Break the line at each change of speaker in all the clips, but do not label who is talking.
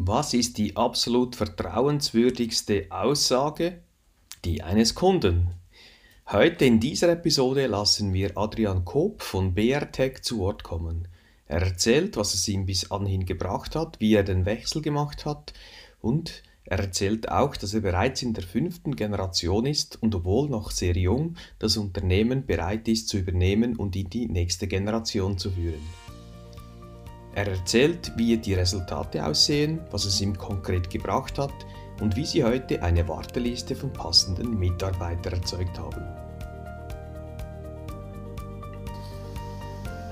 Was ist die absolut vertrauenswürdigste Aussage? Die eines Kunden. Heute in dieser Episode lassen wir Adrian Koop von BRTech zu Wort kommen. Er erzählt, was es ihm bis anhin gebracht hat, wie er den Wechsel gemacht hat und er erzählt auch, dass er bereits in der fünften Generation ist und obwohl noch sehr jung, das Unternehmen bereit ist zu übernehmen und in die nächste Generation zu führen. Er erzählt, wie die Resultate aussehen, was es ihm konkret gebracht hat und wie sie heute eine Warteliste von passenden Mitarbeitern erzeugt haben.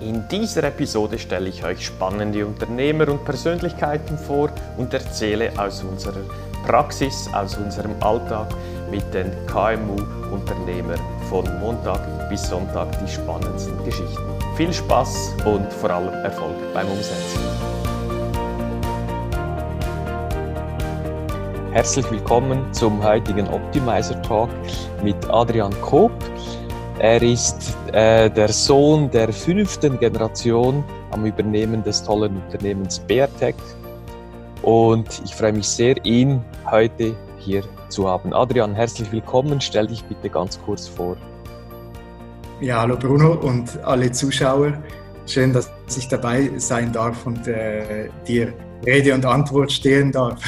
In dieser Episode stelle ich euch spannende Unternehmer und Persönlichkeiten vor und erzähle aus unserer Praxis, aus unserem Alltag mit den KMU-Unternehmern von Montag bis Sonntag die spannendsten Geschichten. Viel Spaß und vor allem Erfolg beim Umsetzen. Herzlich willkommen zum heutigen Optimizer Talk mit Adrian Koop. Er ist äh, der Sohn der fünften Generation am Übernehmen des tollen Unternehmens BRTech. Und ich freue mich sehr, ihn heute hier zu haben. Adrian, herzlich willkommen. Stell dich bitte ganz kurz vor.
Ja, hallo Bruno und alle Zuschauer. Schön, dass ich dabei sein darf und äh, dir Rede und Antwort stehen darf.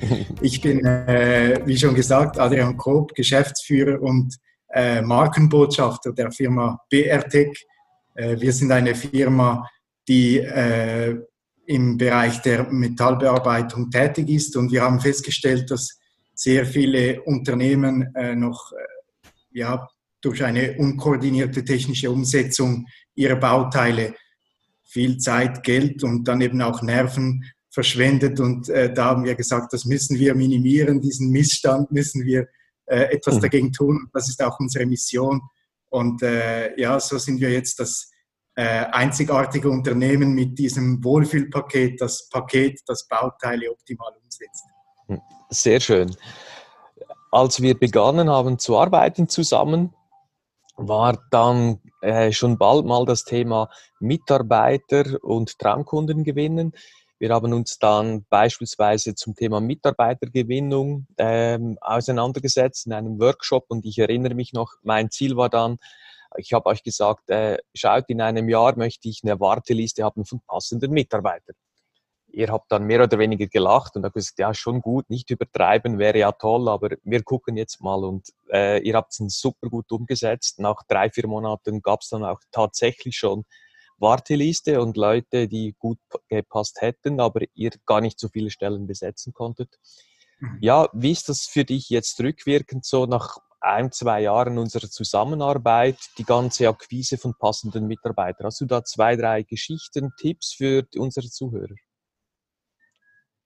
Ich bin, äh, wie schon gesagt, Adrian Koop, Geschäftsführer und äh, Markenbotschafter der Firma BRTech. Äh, wir sind eine Firma, die äh, im Bereich der Metallbearbeitung tätig ist und wir haben festgestellt, dass sehr viele Unternehmen äh, noch ja, durch eine unkoordinierte technische Umsetzung ihrer Bauteile viel Zeit, Geld und dann eben auch Nerven verschwendet. Und äh, da haben wir gesagt, das müssen wir minimieren, diesen Missstand müssen wir äh, etwas mhm. dagegen tun. Das ist auch unsere Mission. Und äh, ja, so sind wir jetzt das äh, einzigartige Unternehmen mit diesem Wohlfühlpaket, das Paket, das Bauteile optimal umsetzt.
Sehr schön. Als wir begonnen haben zu arbeiten zusammen, war dann äh, schon bald mal das Thema Mitarbeiter und Traumkunden gewinnen. Wir haben uns dann beispielsweise zum Thema Mitarbeitergewinnung ähm, auseinandergesetzt in einem Workshop und ich erinnere mich noch, mein Ziel war dann, ich habe euch gesagt, äh, schaut, in einem Jahr möchte ich eine Warteliste haben von passenden Mitarbeitern ihr habt dann mehr oder weniger gelacht und habt gesagt, ja, schon gut, nicht übertreiben, wäre ja toll, aber wir gucken jetzt mal und äh, ihr habt es super gut umgesetzt. Nach drei, vier Monaten gab es dann auch tatsächlich schon Warteliste und Leute, die gut gepasst hätten, aber ihr gar nicht so viele Stellen besetzen konntet. Mhm. Ja, wie ist das für dich jetzt rückwirkend so nach ein, zwei Jahren unserer Zusammenarbeit, die ganze Akquise von passenden Mitarbeitern? Hast du da zwei, drei Geschichten, Tipps für unsere Zuhörer?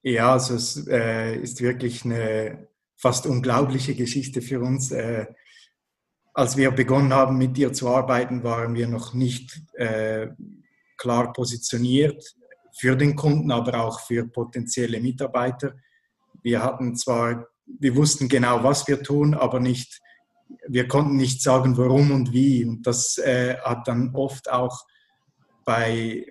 Ja, also es äh, ist wirklich eine fast unglaubliche Geschichte für uns. Äh, als wir begonnen haben, mit dir zu arbeiten, waren wir noch nicht äh, klar positioniert für den Kunden, aber auch für potenzielle Mitarbeiter. Wir hatten zwar, wir wussten genau, was wir tun, aber nicht, wir konnten nicht sagen, warum und wie. Und das äh, hat dann oft auch bei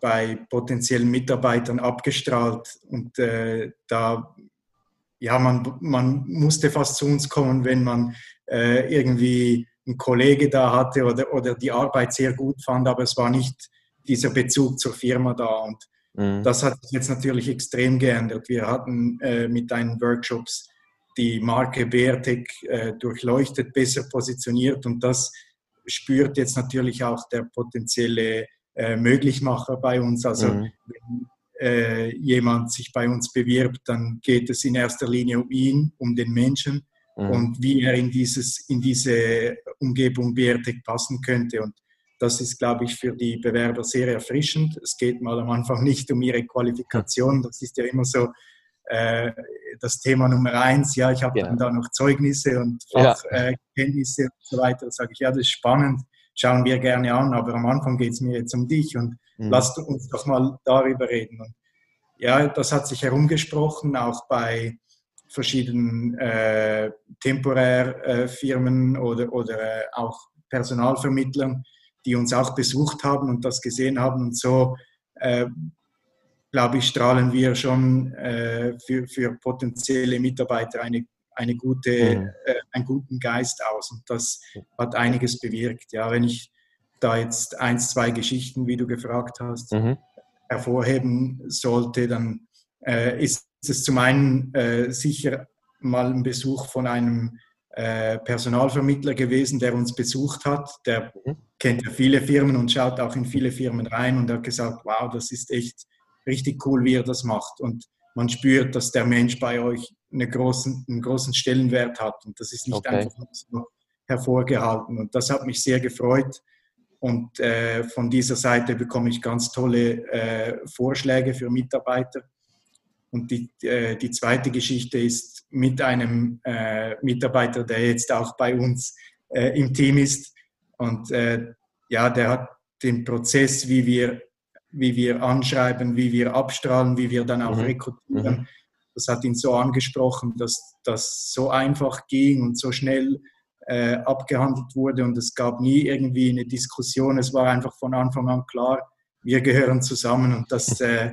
bei potenziellen Mitarbeitern abgestrahlt. Und äh, da, ja, man, man musste fast zu uns kommen, wenn man äh, irgendwie einen Kollege da hatte oder, oder die Arbeit sehr gut fand, aber es war nicht dieser Bezug zur Firma da. Und mhm. das hat sich jetzt natürlich extrem geändert. Wir hatten äh, mit deinen Workshops die Marke Beartec äh, durchleuchtet, besser positioniert und das spürt jetzt natürlich auch der potenzielle äh, Möglichmacher bei uns. Also mhm. wenn äh, jemand sich bei uns bewirbt, dann geht es in erster Linie um ihn, um den Menschen mhm. und wie er in, dieses, in diese Umgebung BRTEC passen könnte. Und das ist, glaube ich, für die Bewerber sehr erfrischend. Es geht mal am Anfang nicht um ihre Qualifikation. Das ist ja immer so äh, das Thema Nummer eins. Ja, ich habe ja. dann da noch Zeugnisse und Fachkenntnisse ja. äh, und so weiter. Da sage ich, ja, das ist spannend schauen wir gerne an, aber am Anfang geht es mir jetzt um dich und mhm. lasst uns doch mal darüber reden. Und ja, das hat sich herumgesprochen, auch bei verschiedenen äh, Temporärfirmen äh, oder, oder äh, auch Personalvermittlern, die uns auch besucht haben und das gesehen haben. Und so äh, glaube ich, strahlen wir schon äh, für, für potenzielle Mitarbeiter eine, eine gute, mhm. äh, einen guten Geist aus. Und das hat einiges bewirkt. Ja, wenn ich da jetzt eins, zwei Geschichten, wie du gefragt hast, mhm. hervorheben sollte, dann äh, ist es zum einen äh, sicher mal ein Besuch von einem äh, Personalvermittler gewesen, der uns besucht hat. Der mhm. kennt ja viele Firmen und schaut auch in viele Firmen rein und hat gesagt, wow, das ist echt richtig cool, wie er das macht. Und man spürt, dass der Mensch bei euch eine großen, einen großen Stellenwert hat. Und das ist nicht okay. einfach so hervorgehalten. Und das hat mich sehr gefreut. Und äh, von dieser Seite bekomme ich ganz tolle äh, Vorschläge für Mitarbeiter. Und die, äh, die zweite Geschichte ist mit einem äh, Mitarbeiter, der jetzt auch bei uns äh, im Team ist. Und äh, ja, der hat den Prozess, wie wir, wie wir anschreiben, wie wir abstrahlen, wie wir dann auch mhm. rekrutieren. Mhm. Das hat ihn so angesprochen, dass das so einfach ging und so schnell äh, abgehandelt wurde und es gab nie irgendwie eine Diskussion. Es war einfach von Anfang an klar, wir gehören zusammen und das äh,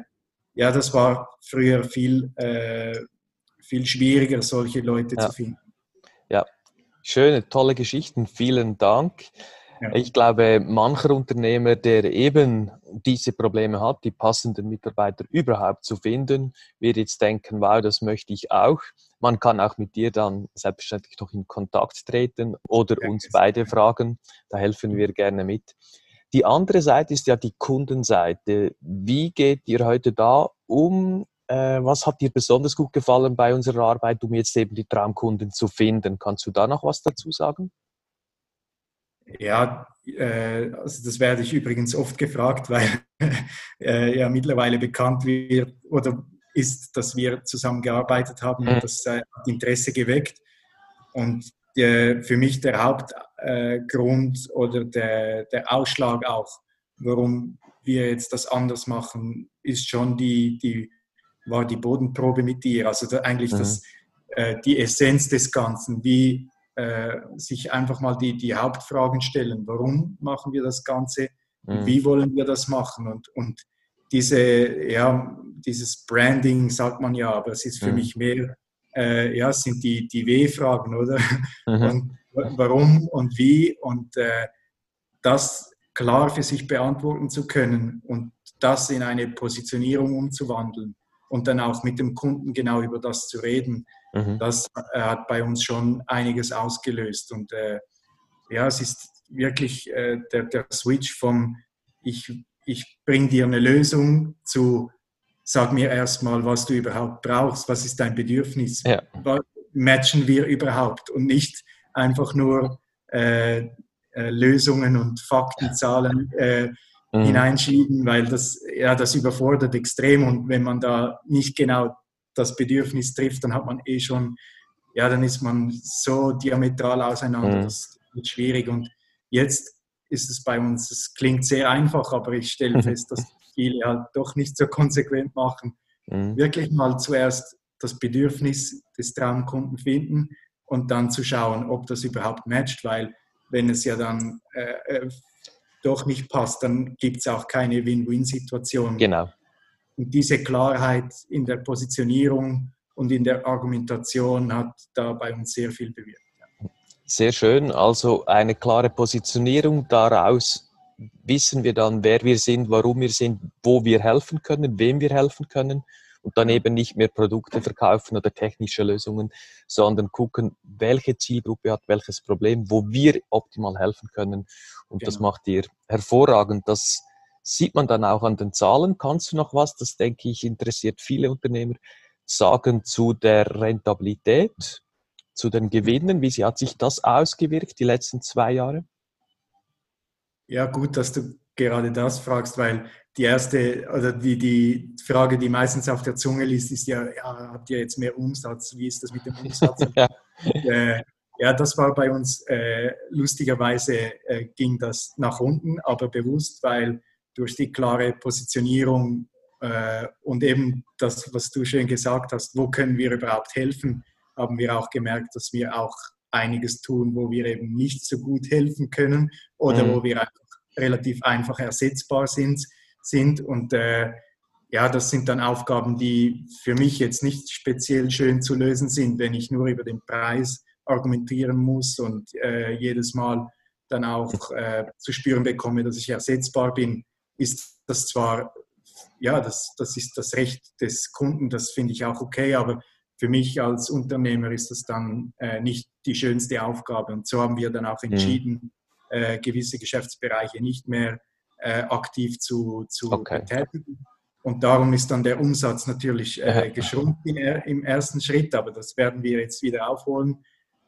ja, das war früher viel, äh, viel schwieriger, solche Leute ja. zu finden.
Ja, schöne, tolle Geschichten. Vielen Dank. Ja. Ich glaube, mancher Unternehmer, der eben diese Probleme hat, die passenden Mitarbeiter überhaupt zu finden, wird jetzt denken, wow, das möchte ich auch. Man kann auch mit dir dann selbstverständlich noch in Kontakt treten oder ja, uns beide fragen. Da helfen wir gerne mit. Die andere Seite ist ja die Kundenseite. Wie geht ihr heute da um? Äh, was hat dir besonders gut gefallen bei unserer Arbeit, um jetzt eben die Traumkunden zu finden? Kannst du da noch was dazu sagen?
Ja, äh, also das werde ich übrigens oft gefragt, weil äh, ja mittlerweile bekannt wird oder ist, dass wir zusammengearbeitet haben und mhm. das äh, hat Interesse geweckt. Und für mich der Hauptgrund äh, oder der, der Ausschlag auch, warum wir jetzt das anders machen, ist schon die, die war die Bodenprobe mit dir. Also da eigentlich mhm. das, äh, die Essenz des Ganzen, wie äh, sich einfach mal die, die Hauptfragen stellen. Warum machen wir das Ganze? Mhm. Wie wollen wir das machen? Und, und diese, ja, dieses Branding sagt man ja, aber es ist für mhm. mich mehr äh, ja, sind die, die W-Fragen, oder? Mhm. Und warum und wie und äh, das klar für sich beantworten zu können und das in eine Positionierung umzuwandeln und dann auch mit dem Kunden genau über das zu reden, mhm. das äh, hat bei uns schon einiges ausgelöst. Und äh, ja, es ist wirklich äh, der, der Switch vom ich, ich bringe dir eine Lösung zu sag mir erstmal, was du überhaupt brauchst, was ist dein Bedürfnis, ja. matchen wir überhaupt und nicht einfach nur äh, äh, Lösungen und Fakten, Zahlen äh, mhm. hineinschieben, weil das, ja, das überfordert extrem und wenn man da nicht genau das Bedürfnis trifft, dann hat man eh schon, ja, dann ist man so diametral auseinander, mhm. das wird schwierig und jetzt ist es bei uns, es klingt sehr einfach, aber ich stelle fest, dass viele halt doch nicht so konsequent machen. Mhm. Wirklich mal zuerst das Bedürfnis des Traumkunden finden und dann zu schauen, ob das überhaupt matcht, weil wenn es ja dann äh, äh doch nicht passt, dann gibt es auch keine Win-Win-Situation.
Genau.
Und diese Klarheit in der Positionierung und in der Argumentation hat da bei uns sehr viel bewirkt.
Sehr schön. Also eine klare Positionierung daraus wissen wir dann, wer wir sind, warum wir sind, wo wir helfen können, wem wir helfen können und dann eben nicht mehr Produkte verkaufen oder technische Lösungen, sondern gucken, welche Zielgruppe hat welches Problem, wo wir optimal helfen können. Und genau. das macht ihr hervorragend. Das sieht man dann auch an den Zahlen. Kannst du noch was, das denke ich interessiert viele Unternehmer, sagen zu der Rentabilität, zu den Gewinnen? Wie hat sich das ausgewirkt die letzten zwei Jahre?
Ja, gut, dass du gerade das fragst, weil die erste oder die, die Frage, die meistens auf der Zunge liegt, ist ja, ja, habt ihr jetzt mehr Umsatz? Wie ist das mit dem Umsatz? ja. Äh, ja, das war bei uns äh, lustigerweise äh, ging das nach unten, aber bewusst, weil durch die klare Positionierung äh, und eben das, was du schön gesagt hast, wo können wir überhaupt helfen, haben wir auch gemerkt, dass wir auch einiges tun, wo wir eben nicht so gut helfen können oder mhm. wo wir einfach relativ einfach ersetzbar sind. sind. Und äh, ja, das sind dann Aufgaben, die für mich jetzt nicht speziell schön zu lösen sind, wenn ich nur über den Preis argumentieren muss und äh, jedes Mal dann auch äh, zu spüren bekomme, dass ich ersetzbar bin, ist das zwar, ja, das, das ist das Recht des Kunden, das finde ich auch okay, aber für mich als Unternehmer ist das dann äh, nicht die schönste Aufgabe. Und so haben wir dann auch mhm. entschieden, mhm. gewisse Geschäftsbereiche nicht mehr äh, aktiv zu, zu okay. betätigen. Und darum ist dann der Umsatz natürlich äh, geschrumpft im ersten Schritt, aber das werden wir jetzt wieder aufholen.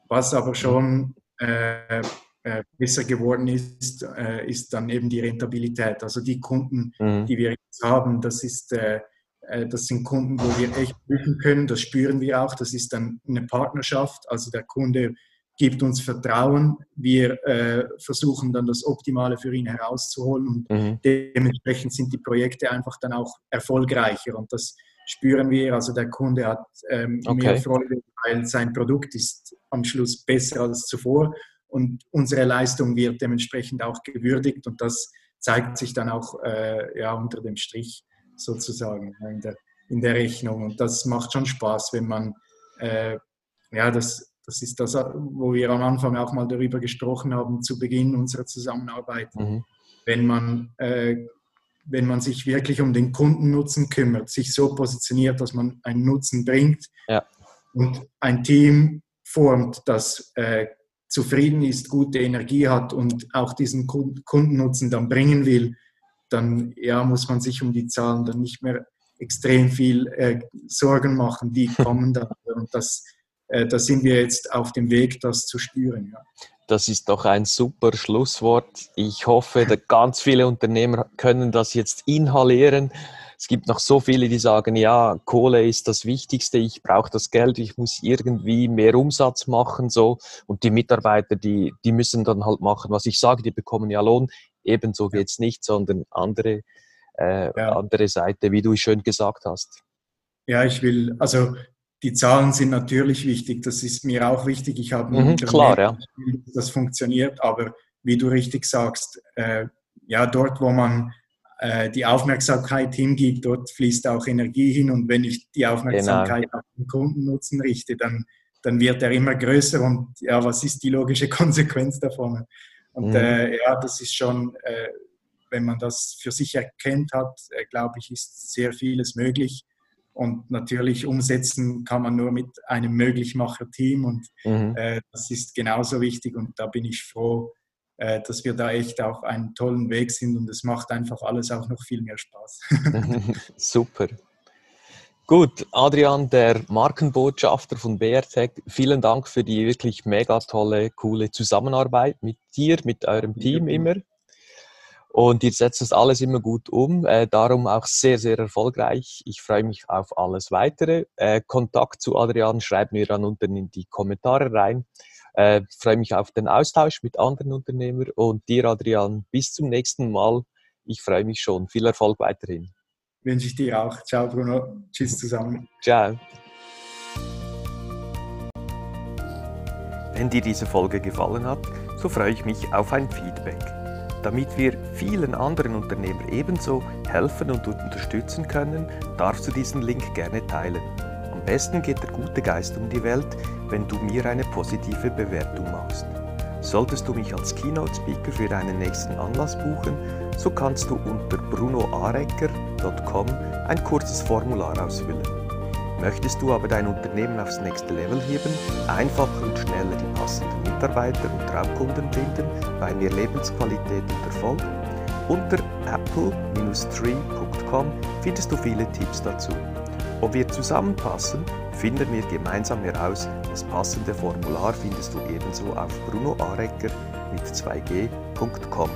Was aber schon äh, äh, besser geworden ist, äh, ist dann eben die Rentabilität. Also die Kunden, mhm. die wir jetzt haben, das, ist, äh, äh, das sind Kunden, wo wir echt prüfen können, das spüren wir auch. Das ist dann eine Partnerschaft. Also der Kunde gibt uns Vertrauen. Wir äh, versuchen dann das Optimale für ihn herauszuholen und mhm. dementsprechend sind die Projekte einfach dann auch erfolgreicher und das spüren wir. Also der Kunde hat ähm, okay. mehr Freude, weil sein Produkt ist am Schluss besser als zuvor und unsere Leistung wird dementsprechend auch gewürdigt und das zeigt sich dann auch äh, ja, unter dem Strich sozusagen in der, in der Rechnung und das macht schon Spaß, wenn man äh, ja, das das ist das, wo wir am Anfang auch mal darüber gesprochen haben, zu Beginn unserer Zusammenarbeit. Mhm. Wenn, man, äh, wenn man sich wirklich um den Kundennutzen kümmert, sich so positioniert, dass man einen Nutzen bringt ja. und ein Team formt, das äh, zufrieden ist, gute Energie hat und auch diesen Kundennutzen dann bringen will, dann ja, muss man sich um die Zahlen dann nicht mehr extrem viel äh, Sorgen machen, die kommen dann. Und das äh, da sind wir jetzt auf dem Weg, das zu spüren. Ja.
Das ist doch ein super Schlusswort. Ich hoffe, ganz viele Unternehmer können das jetzt inhalieren. Es gibt noch so viele, die sagen, ja, Kohle ist das Wichtigste, ich brauche das Geld, ich muss irgendwie mehr Umsatz machen, so. Und die Mitarbeiter, die, die müssen dann halt machen, was ich sage, die bekommen ja Lohn. Ebenso geht es nicht, sondern andere, äh, ja. andere Seite, wie du schön gesagt hast.
Ja, ich will, also die Zahlen sind natürlich wichtig, das ist mir auch wichtig. Ich habe
mhm, klar, ja.
das funktioniert, aber wie du richtig sagst, äh, ja, dort, wo man die Aufmerksamkeit hingibt, dort fließt auch Energie hin und wenn ich die Aufmerksamkeit genau. auf den Kundennutzen richte, dann, dann wird er immer größer und ja, was ist die logische Konsequenz davon? Und mhm. äh, ja, das ist schon, äh, wenn man das für sich erkennt hat, äh, glaube ich, ist sehr vieles möglich. Und natürlich umsetzen kann man nur mit einem Möglichmacher-Team und mhm. äh, das ist genauso wichtig und da bin ich froh, äh, dass wir da echt auf einem tollen Weg sind und es macht einfach alles auch noch viel mehr Spaß.
Super. Gut, Adrian, der Markenbotschafter von BRTech, vielen Dank für die wirklich mega tolle, coole Zusammenarbeit mit dir, mit eurem Team immer. Und ihr setzt das alles immer gut um, äh, darum auch sehr, sehr erfolgreich. Ich freue mich auf alles weitere. Äh, Kontakt zu Adrian schreibt mir dann unten in die Kommentare rein. Äh, freue mich auf den Austausch mit anderen Unternehmern und dir, Adrian, bis zum nächsten Mal. Ich freue mich schon. Viel Erfolg weiterhin.
Wünsche ich dir auch. Ciao, Bruno. Tschüss zusammen.
Ciao. Wenn dir diese Folge gefallen hat, so freue ich mich auf ein Feedback. Damit wir vielen anderen Unternehmern ebenso helfen und unterstützen können, darfst du diesen Link gerne teilen. Am besten geht der gute Geist um die Welt, wenn du mir eine positive Bewertung machst. Solltest du mich als Keynote Speaker für deinen nächsten Anlass buchen, so kannst du unter brunoarecker.com ein kurzes Formular ausfüllen. Möchtest du aber dein Unternehmen aufs nächste Level heben, einfacher und schneller die passenden Mitarbeiter und Traumkunden finden bei mehr Lebensqualität und Erfolg? Unter apple-tree.com findest du viele Tipps dazu. Ob wir zusammenpassen, finden wir gemeinsam heraus. Das passende Formular findest du ebenso auf brunoarecker mit 2g.com.